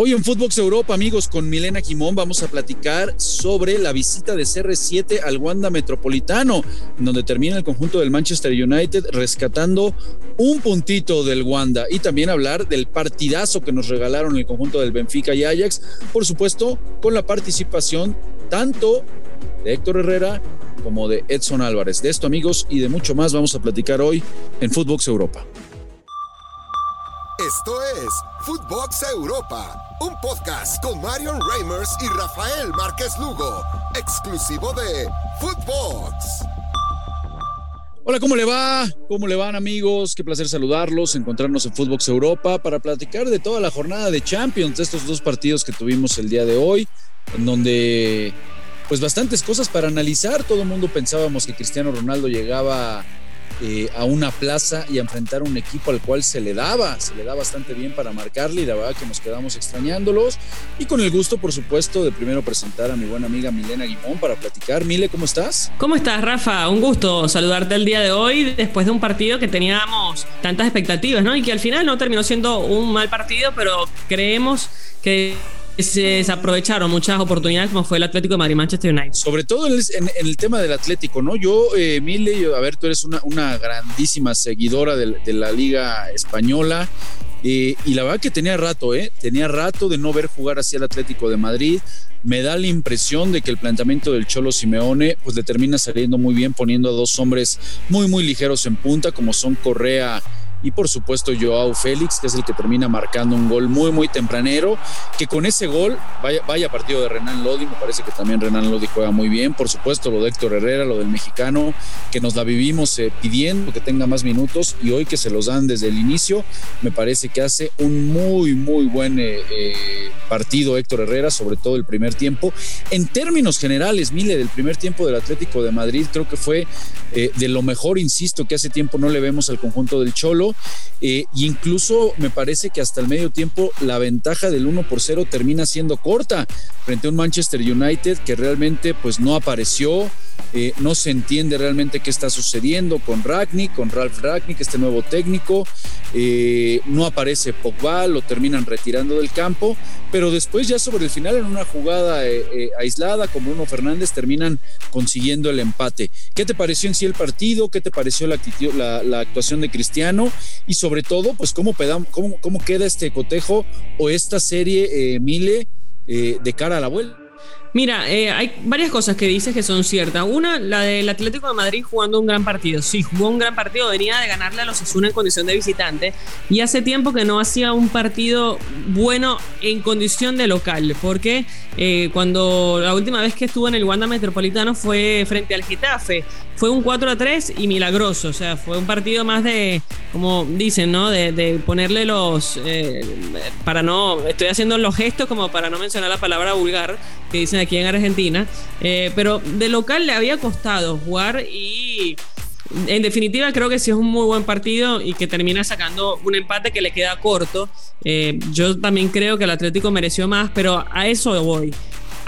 Hoy en Footbox Europa, amigos, con Milena Quimón vamos a platicar sobre la visita de CR7 al Wanda Metropolitano, en donde termina el conjunto del Manchester United rescatando un puntito del Wanda y también hablar del partidazo que nos regalaron el conjunto del Benfica y Ajax, por supuesto, con la participación tanto de Héctor Herrera como de Edson Álvarez. De esto, amigos, y de mucho más vamos a platicar hoy en Footbox Europa. Esto es Footbox Europa, un podcast con Marion Reimers y Rafael Márquez Lugo, exclusivo de Footbox. Hola, ¿cómo le va? ¿Cómo le van amigos? Qué placer saludarlos, encontrarnos en Footbox Europa para platicar de toda la jornada de Champions, de estos dos partidos que tuvimos el día de hoy, en donde pues bastantes cosas para analizar. Todo el mundo pensábamos que Cristiano Ronaldo llegaba eh, a una plaza y a enfrentar un equipo al cual se le daba, se le da bastante bien para marcarle y la verdad que nos quedamos extrañándolos y con el gusto por supuesto de primero presentar a mi buena amiga Milena Guimón para platicar. Mile, ¿cómo estás? ¿Cómo estás Rafa? Un gusto saludarte el día de hoy después de un partido que teníamos tantas expectativas, ¿no? Y que al final no terminó siendo un mal partido, pero creemos que se desaprovecharon muchas oportunidades como fue el Atlético de Madrid Manchester United. Sobre todo en el, tema del Atlético, ¿no? Yo, eh, a ver, tú eres una, una grandísima seguidora de, la Liga Española. Eh, y la verdad que tenía rato, ¿eh? Tenía rato de no ver jugar así al Atlético de Madrid. Me da la impresión de que el planteamiento del Cholo Simeone pues le termina saliendo muy bien poniendo a dos hombres muy muy ligeros en punta como son Correa y por supuesto Joao Félix, que es el que termina marcando un gol muy, muy tempranero, que con ese gol, vaya, vaya partido de Renan Lodi, me parece que también Renan Lodi juega muy bien, por supuesto lo de Héctor Herrera, lo del mexicano, que nos la vivimos eh, pidiendo que tenga más minutos y hoy que se los dan desde el inicio, me parece que hace un muy, muy buen eh, eh, partido Héctor Herrera, sobre todo el primer tiempo. En términos generales, Mile, del primer tiempo del Atlético de Madrid, creo que fue de lo mejor, insisto, que hace tiempo no le vemos al conjunto del Cholo e incluso me parece que hasta el medio tiempo la ventaja del 1 por 0 termina siendo corta frente a un Manchester United que realmente pues no apareció, eh, no se entiende realmente qué está sucediendo con Ragnick, con Ralph Ragnick, este nuevo técnico, eh, no aparece Pogba, lo terminan retirando del campo, pero después ya sobre el final en una jugada aislada con Bruno Fernández terminan consiguiendo el empate. ¿Qué te pareció en sí el partido? ¿Qué te pareció la actuación de Cristiano? Y sobre todo, pues cómo, cómo, queda este cotejo o esta serie eh, Mile eh, de cara a la vuelta. Mira, eh, hay varias cosas que dices que son ciertas. Una, la del Atlético de Madrid jugando un gran partido. Sí, jugó un gran partido, venía de ganarle a los Asuna en condición de visitante y hace tiempo que no hacía un partido bueno en condición de local, porque eh, cuando la última vez que estuvo en el Wanda Metropolitano fue frente al Getafe. Fue un 4 a 3 y milagroso, o sea, fue un partido más de, como dicen, ¿no? De, ponerle los, eh, para no, estoy haciendo los gestos como para no mencionar la palabra vulgar, que dicen aquí en Argentina, eh, pero de local le había costado jugar y en definitiva creo que sí es un muy buen partido y que termina sacando un empate que le queda corto. Eh, yo también creo que el Atlético mereció más, pero a eso voy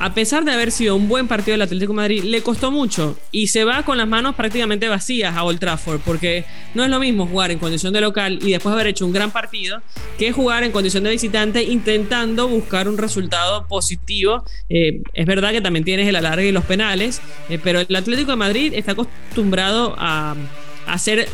a pesar de haber sido un buen partido del Atlético de Madrid, le costó mucho y se va con las manos prácticamente vacías a Old Trafford, porque no es lo mismo jugar en condición de local y después haber hecho un gran partido que jugar en condición de visitante intentando buscar un resultado positivo. Eh, es verdad que también tienes el alargue y los penales, eh, pero el Atlético de Madrid está acostumbrado a hacer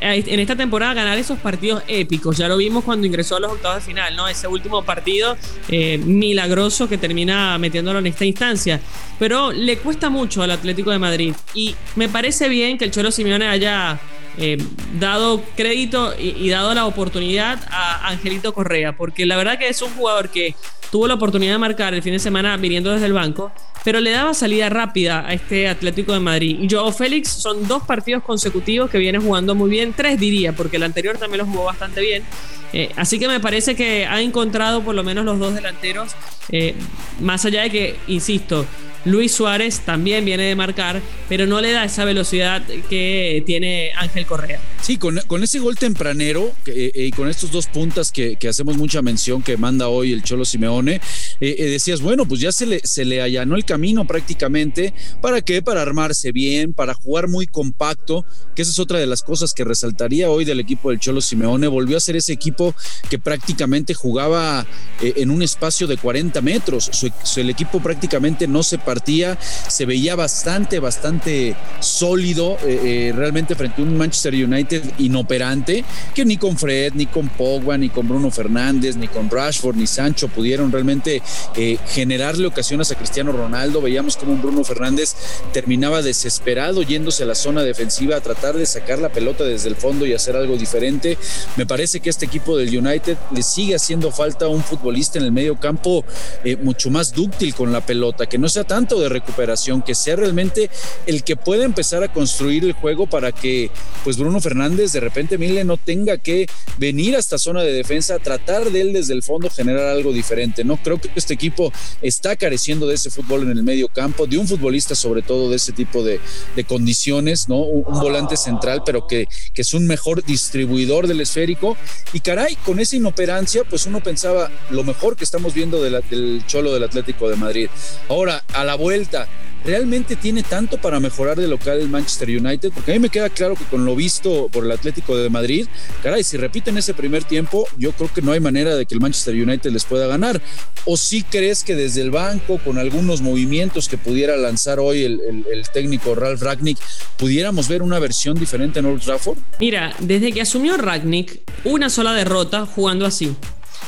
en esta temporada ganar esos partidos épicos. Ya lo vimos cuando ingresó a los octavos de final, ¿no? Ese último partido eh, milagroso que termina metiéndolo en esta instancia. Pero le cuesta mucho al Atlético de Madrid. Y me parece bien que el Cholo Simeone haya eh, dado crédito y, dado la oportunidad a Angelito Correa, porque la verdad que es un jugador que tuvo la oportunidad de marcar el fin de semana viniendo desde el banco pero le daba salida rápida a este Atlético de Madrid. Y Joao Félix son dos partidos consecutivos que viene jugando muy bien, tres diría, porque el anterior también lo jugó bastante bien. Eh, así que me parece que ha encontrado por lo menos los dos delanteros, eh, más allá de que, insisto, Luis Suárez también viene de marcar, pero no le da esa velocidad que tiene Ángel Correa. Sí, con, ese gol tempranero eh, y con estos dos puntas que, hacemos mucha mención que manda hoy el Cholo Simeone, eh, eh, decías, bueno, pues ya se le, se le allanó el camino prácticamente. ¿Para qué? Para armarse bien, para jugar muy compacto, que esa es otra de las cosas que resaltaría hoy del equipo del Cholo Simeone. Volvió a ser ese equipo que prácticamente jugaba en un espacio de 40 metros. el equipo prácticamente no se partía, se veía bastante, bastante sólido realmente frente a un Manchester United inoperante, que ni con Fred, ni con Pogba, ni con Bruno Fernández, ni con Rashford, ni Sancho pudieron realmente eh, generarle ocasiones a Cristiano Ronaldo. Veíamos como un Bruno Fernández terminaba desesperado yéndose a la zona defensiva a tratar de sacar la pelota desde el fondo y hacer algo diferente. Me parece que este equipo del United le sigue haciendo falta un futbolista en el medio campo eh, mucho más dúctil con la pelota, que no sea de recuperación, que sea realmente el que pueda empezar a construir el juego para que pues Bruno Fernández de repente no tenga que venir a esta zona de defensa, tratar de él desde el fondo generar algo diferente. No creo que este equipo está careciendo de ese fútbol en el medio campo, de un futbolista sobre todo de ese tipo de, condiciones, ¿no? Un, volante central, pero que, que es un mejor distribuidor del esférico. Y caray, con esa inoperancia, pues uno pensaba lo mejor que estamos viendo del Cholo del Atlético de Madrid. Ahora, a la vuelta, ¿realmente tiene tanto para mejorar de local el Manchester United? Porque a mí me queda claro que con lo visto por el Atlético de Madrid, caray, si repiten ese primer tiempo, yo creo que no hay manera de que el Manchester United les pueda ganar. ¿O sí crees que desde el banco, con algunos movimientos que pudiera lanzar hoy el, técnico Ralf Ragnick, pudiéramos ver una versión diferente en Old Trafford? Mira, desde que asumió Ragnick, una sola derrota jugando así.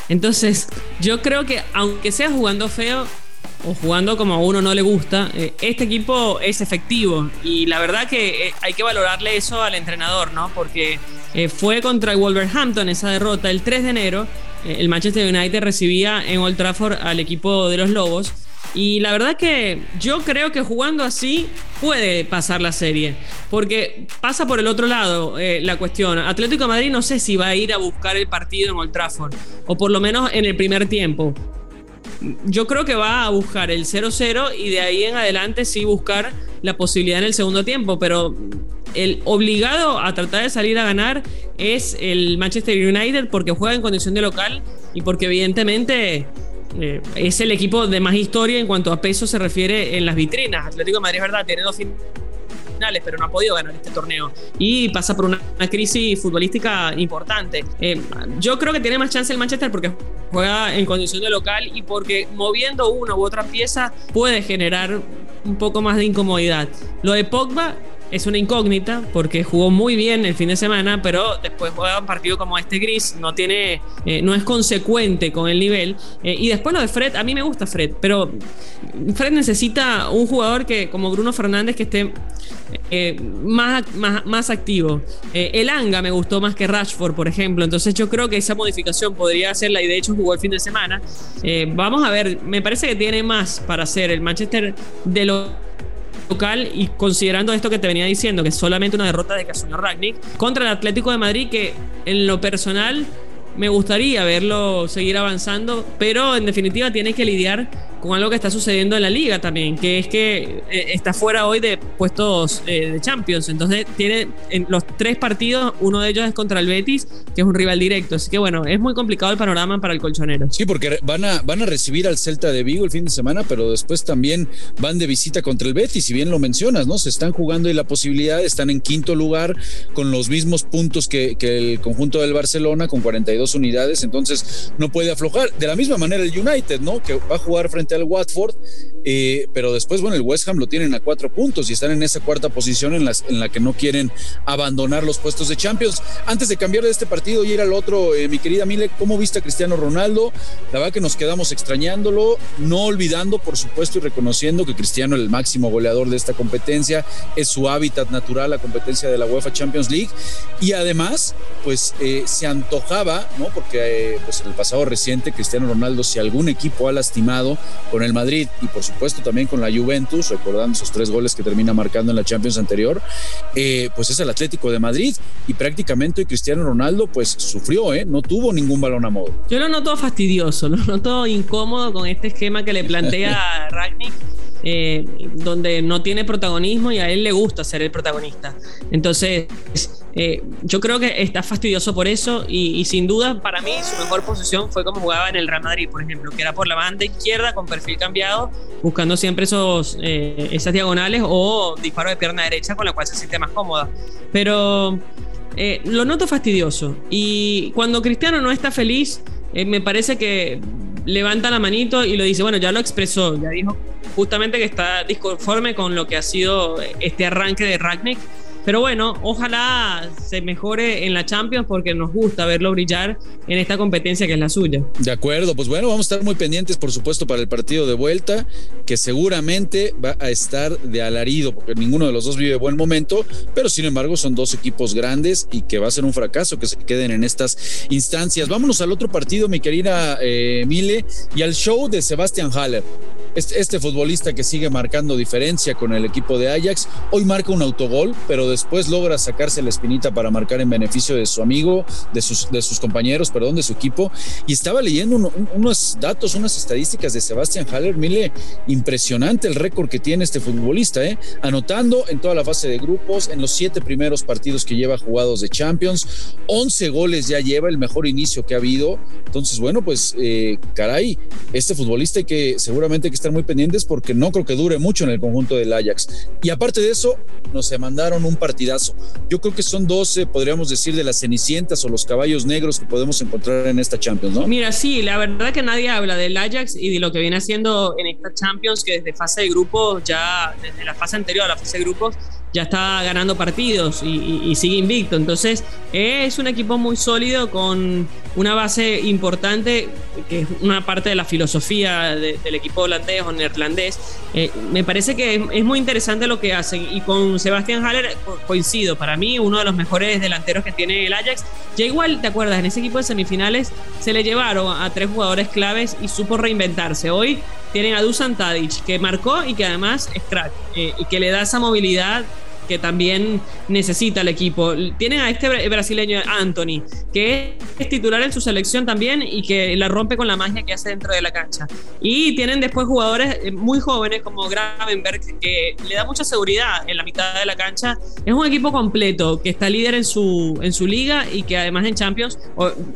Entonces, yo creo que aunque sea jugando feo, o jugando como a uno no le gusta, eh, este equipo es efectivo y la verdad que eh, hay que valorarle eso al entrenador, ¿no? Porque eh, fue contra el Wolverhampton esa derrota el 3 de enero, el Manchester United recibía en Old Trafford al equipo de los Lobos y la verdad que yo creo que jugando así puede pasar la serie. Porque pasa por el otro lado la cuestión. Atlético Madrid no sé si va a ir a buscar el partido en Old Trafford. O por lo menos en el primer tiempo yo creo que va a buscar el 0-0 y de ahí en adelante sí buscar la posibilidad en el segundo tiempo, pero el obligado a tratar de salir a ganar es el Manchester United porque juega en condición de local y porque evidentemente eh, es el equipo de más historia en cuanto a peso se refiere en las vitrinas. Atlético de Madrid verdad, tiene dos pero no ha podido ganar este torneo. Y pasa por una, crisis futbolística importante. Eh, yo creo que tiene más chance el Manchester porque juega en condición de local y porque moviendo una u otra pieza puede generar un poco más de incomodidad. Lo de Pogba es una incógnita porque jugó muy bien el fin de semana, pero después juega un partido como este gris, no tiene, eh, no es consecuente con el nivel. Eh, y después lo de Fred, a mí me gusta Fred, pero Fred necesita un jugador que, como Bruno Fernández, que esté eh, más, más, activo. el Anga me gustó más que Rashford, por ejemplo. Entonces yo creo que esa modificación podría hacerla y de hecho jugó el fin de semana. vamos a ver, me parece que tiene más para hacer el Manchester de los local y considerando esto que te venía diciendo, que es solamente una derrota de Casunio Ragnick contra el Atlético de Madrid, que en lo personal me gustaría verlo seguir avanzando, pero en definitiva tiene que lidiar con algo que está sucediendo en la liga también, que es que eh, está fuera hoy de puestos eh, de Champions. Entonces tiene en los tres partidos, uno de ellos es contra el Betis, que es un rival directo. Así que bueno, es muy complicado el panorama para el colchonero. Sí, porque van a, van a recibir al Celta de Vigo el fin de semana, pero después también van de visita contra el Betis, si bien lo mencionas, ¿no? Se están jugando y la posibilidad, están en quinto lugar con los mismos puntos que, que el conjunto del Barcelona, con 42 unidades, entonces no puede aflojar. De la misma manera el United, ¿no? Que va a jugar frente al Watford, eh, pero después, bueno, el West Ham lo tienen a cuatro puntos y están en esa cuarta posición en, las, en la que no quieren abandonar los puestos de Champions. Antes de cambiar de este partido y ir al otro, eh, mi querida Mile, ¿cómo viste a Cristiano Ronaldo? La verdad que nos quedamos extrañándolo, no olvidando, por supuesto, y reconociendo que Cristiano, el máximo goleador de esta competencia, es su hábitat natural, la competencia de la UEFA Champions League. Y además, pues eh, se antojaba, ¿no? Porque pues en el pasado reciente, Cristiano Ronaldo, si algún equipo ha lastimado, con el Madrid y por supuesto también con la Juventus, recordando esos tres goles que termina marcando en la Champions anterior, eh, pues es el Atlético de Madrid y prácticamente Cristiano Ronaldo pues sufrió, ¿eh? no tuvo ningún balón a modo. Yo lo noto fastidioso, lo noto incómodo con este esquema que le plantea Ragnick eh, donde no tiene protagonismo y a él le gusta ser el protagonista. Entonces, eh, yo creo que está fastidioso por eso y, sin duda para mí su mejor posición fue como jugaba en el Real Madrid, por ejemplo, que era por la banda izquierda con perfil cambiado, buscando siempre esos, eh, esas diagonales o disparo de pierna derecha con la cual se siente más cómoda. Pero lo noto fastidioso y cuando Cristiano no está feliz, me parece que levanta la manito y lo dice, bueno, ya lo expresó, ya dijo justamente que está disconforme con lo que ha sido este arranque de Ragnick. Pero bueno, ojalá se mejore en la Champions porque nos gusta verlo brillar en esta competencia que es la suya. De acuerdo, pues bueno, vamos a estar muy pendientes, por supuesto, para el partido de vuelta, que seguramente va a estar de alarido, porque ninguno de los dos vive buen momento, pero sin embargo son dos equipos grandes y que va a ser un fracaso que se queden en estas instancias. Vámonos al otro partido, mi querida eh, Mile, y al show de Sebastián Haller. Este, futbolista que sigue marcando diferencia con el equipo de Ajax, hoy marca un autogol, pero después logra sacarse la espinita para marcar en beneficio de su amigo, de sus, de sus compañeros, perdón, de su equipo. Y estaba leyendo unos datos, unas estadísticas de Sebastián Haller, mire, impresionante el récord que tiene este futbolista, ¿eh? anotando en toda la fase de grupos, en los siete primeros partidos que lleva jugados de Champions, 11 goles ya lleva, el mejor inicio que ha habido. Entonces, bueno, pues eh, caray, este futbolista que seguramente que está muy pendientes porque no creo que dure mucho en el conjunto del Ajax. Y aparte de eso, nos mandaron un partidazo. Yo creo que son 12, podríamos decir, de las cenicientas o los caballos negros que podemos encontrar en esta Champions, ¿no? Mira, sí, la verdad que nadie habla del Ajax y de lo que viene haciendo en esta Champions, que desde fase de grupos, ya desde la fase anterior a la fase de grupos, ya está ganando partidos y, sigue invicto. Entonces es un equipo muy sólido con una base importante, que es una parte de la filosofía del equipo holandés o neerlandés. Eh, me parece que es, muy interesante lo que hacen y con Sebastián Haller coincido. Para mí uno de los mejores delanteros que tiene el Ajax. Ya igual, ¿te acuerdas? En ese equipo de semifinales se le llevaron a tres jugadores claves y supo reinventarse. Hoy tienen a Dusan Tadic, que marcó y que además es crack, eh, y que le da esa movilidad que también necesita el equipo. Tienen a este brasileño Anthony, que es titular en su selección también y que la rompe con la magia que hace dentro de la cancha. Y tienen después jugadores eh, muy jóvenes como Gravenberg, que le da mucha seguridad en la mitad de la cancha. Es un equipo completo que está líder en su, en su liga y que además en Champions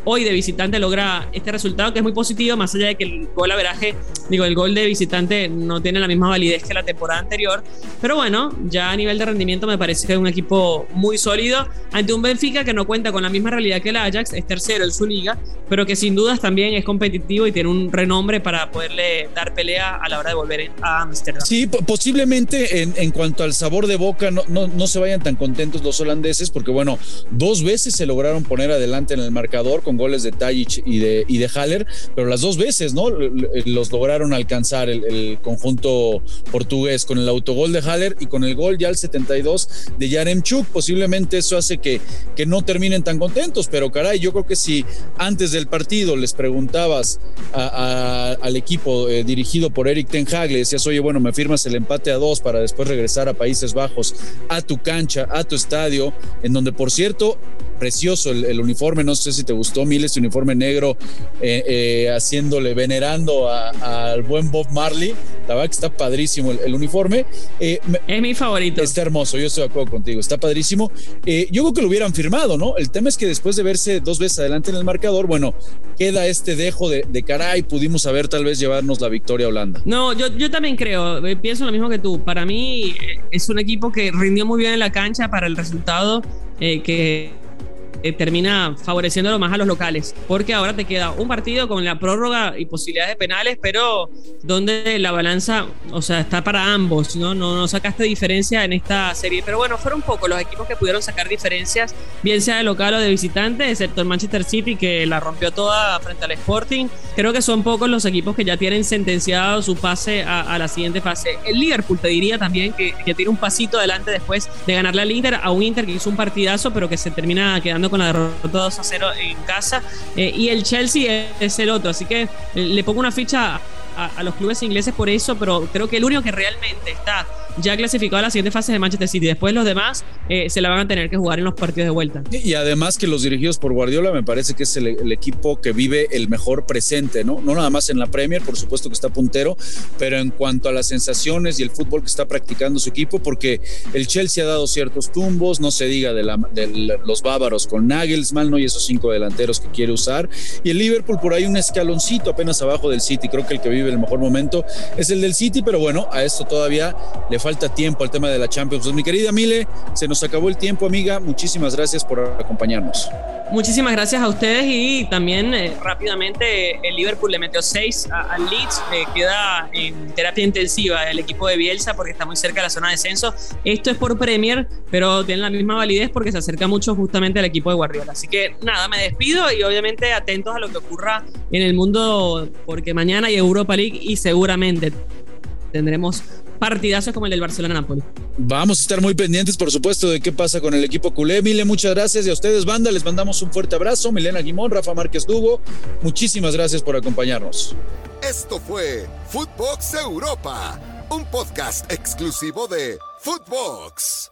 hoy de visitante logra este resultado que es muy positivo, más allá de que el gol averaje, digo, el gol de visitante no tiene la misma validez que la temporada anterior. Pero bueno, ya a nivel de rendimiento me parece un equipo muy sólido ante un Benfica que no cuenta con la misma realidad que el Ajax, es tercero en su liga, pero que sin dudas también es competitivo y tiene un renombre para poderle dar pelea a la hora de volver a Ámsterdam. Sí, posiblemente en, en, cuanto al sabor de boca no, no, no, se vayan tan contentos los holandeses porque bueno, dos veces se lograron poner adelante en el marcador con goles de Tajic y de, y de Haller, pero las dos veces, ¿no? Los lograron alcanzar el, el conjunto portugués con el autogol de Haller y con el gol ya al 72 de Yaremchuk. Posiblemente eso hace que, que no terminen tan contentos, pero caray, yo creo que si antes del partido les preguntabas al equipo eh, dirigido por Eric Ten Hag, le decías, oye, bueno, me firmas el empate a dos para después regresar a Países Bajos, a tu cancha, a tu estadio, en donde, por cierto, precioso el, uniforme, no sé si te gustó, Mil, este uniforme negro, eh, eh, haciéndole, venerando al buen Bob Marley, la verdad que está padrísimo el, uniforme. es mi favorito. Está hermoso, yo estoy de acuerdo contigo, está padrísimo. Eh, yo creo que lo hubieran firmado, ¿no? El tema es que después de verse dos veces adelante en el marcador, bueno, queda este dejo de, de caray, pudimos haber tal vez llevarnos la victoria a Holanda. No, yo, yo también creo, eh, pienso lo mismo que tú. Para mí eh, es un equipo que rindió muy bien en la cancha para el resultado que eh, termina favoreciéndolo más a los locales, porque ahora te queda un partido con la prórroga y posibilidades de penales, pero donde la balanza, o sea, está para ambos, ¿no? No, no sacaste diferencia en esta serie, pero bueno, fueron pocos los equipos que pudieron sacar diferencias, bien sea de local o de visitante, excepto el Manchester City que la rompió toda frente al Sporting. Creo que son pocos los equipos que ya tienen sentenciado su pase a, la siguiente fase. El Liverpool te diría también que, que tiene un pasito adelante después de ganarle al Inter, a un Inter que hizo un partidazo, pero que se termina quedando con la derrota 2 a 0 en casa. Eh, y el Chelsea es, el otro. Así que eh, le pongo una ficha a, los clubes ingleses por eso, pero creo que el único que realmente está ya clasificado a la siguiente fase de Manchester City. Después los demás eh, se la van a tener que jugar en los partidos de vuelta. Y además que los dirigidos por Guardiola me parece que es el, equipo que vive el mejor presente, ¿no? No nada más en la Premier, por supuesto que está puntero, pero en cuanto a las sensaciones y el fútbol que está practicando su equipo, porque el Chelsea ha dado ciertos tumbos, no se diga de, los bávaros con Nagelsmann, ¿no? Y esos cinco delanteros que quiere usar. Y el Liverpool por ahí un escaloncito apenas abajo del City. Creo que el que vive el mejor momento es el del City, pero bueno, a esto todavía le falta tiempo al tema de la Champions. Pues, mi querida Mile, se nos acabó el tiempo, amiga. Muchísimas gracias por acompañarnos. Muchísimas gracias a ustedes y también eh, rápidamente el Liverpool le metió seis al Leeds, eh, queda en terapia intensiva el equipo de Bielsa porque está muy cerca de la zona de descenso. Esto es por Premier, pero tiene la misma validez porque se acerca mucho justamente al equipo de Guardiola. Así que nada, me despido y obviamente atentos a lo que ocurra en el mundo porque mañana hay Europa League y seguramente tendremos partidazos como el del Barcelona-Napoli. Vamos a estar muy pendientes, por supuesto, de qué pasa con el equipo culé. Mile, muchas gracias. Y a ustedes, banda, les mandamos un fuerte abrazo. Milena Guimón, Rafa Márquez Dugo, muchísimas gracias por acompañarnos. Esto fue Footbox Europa, un podcast exclusivo de Footbox.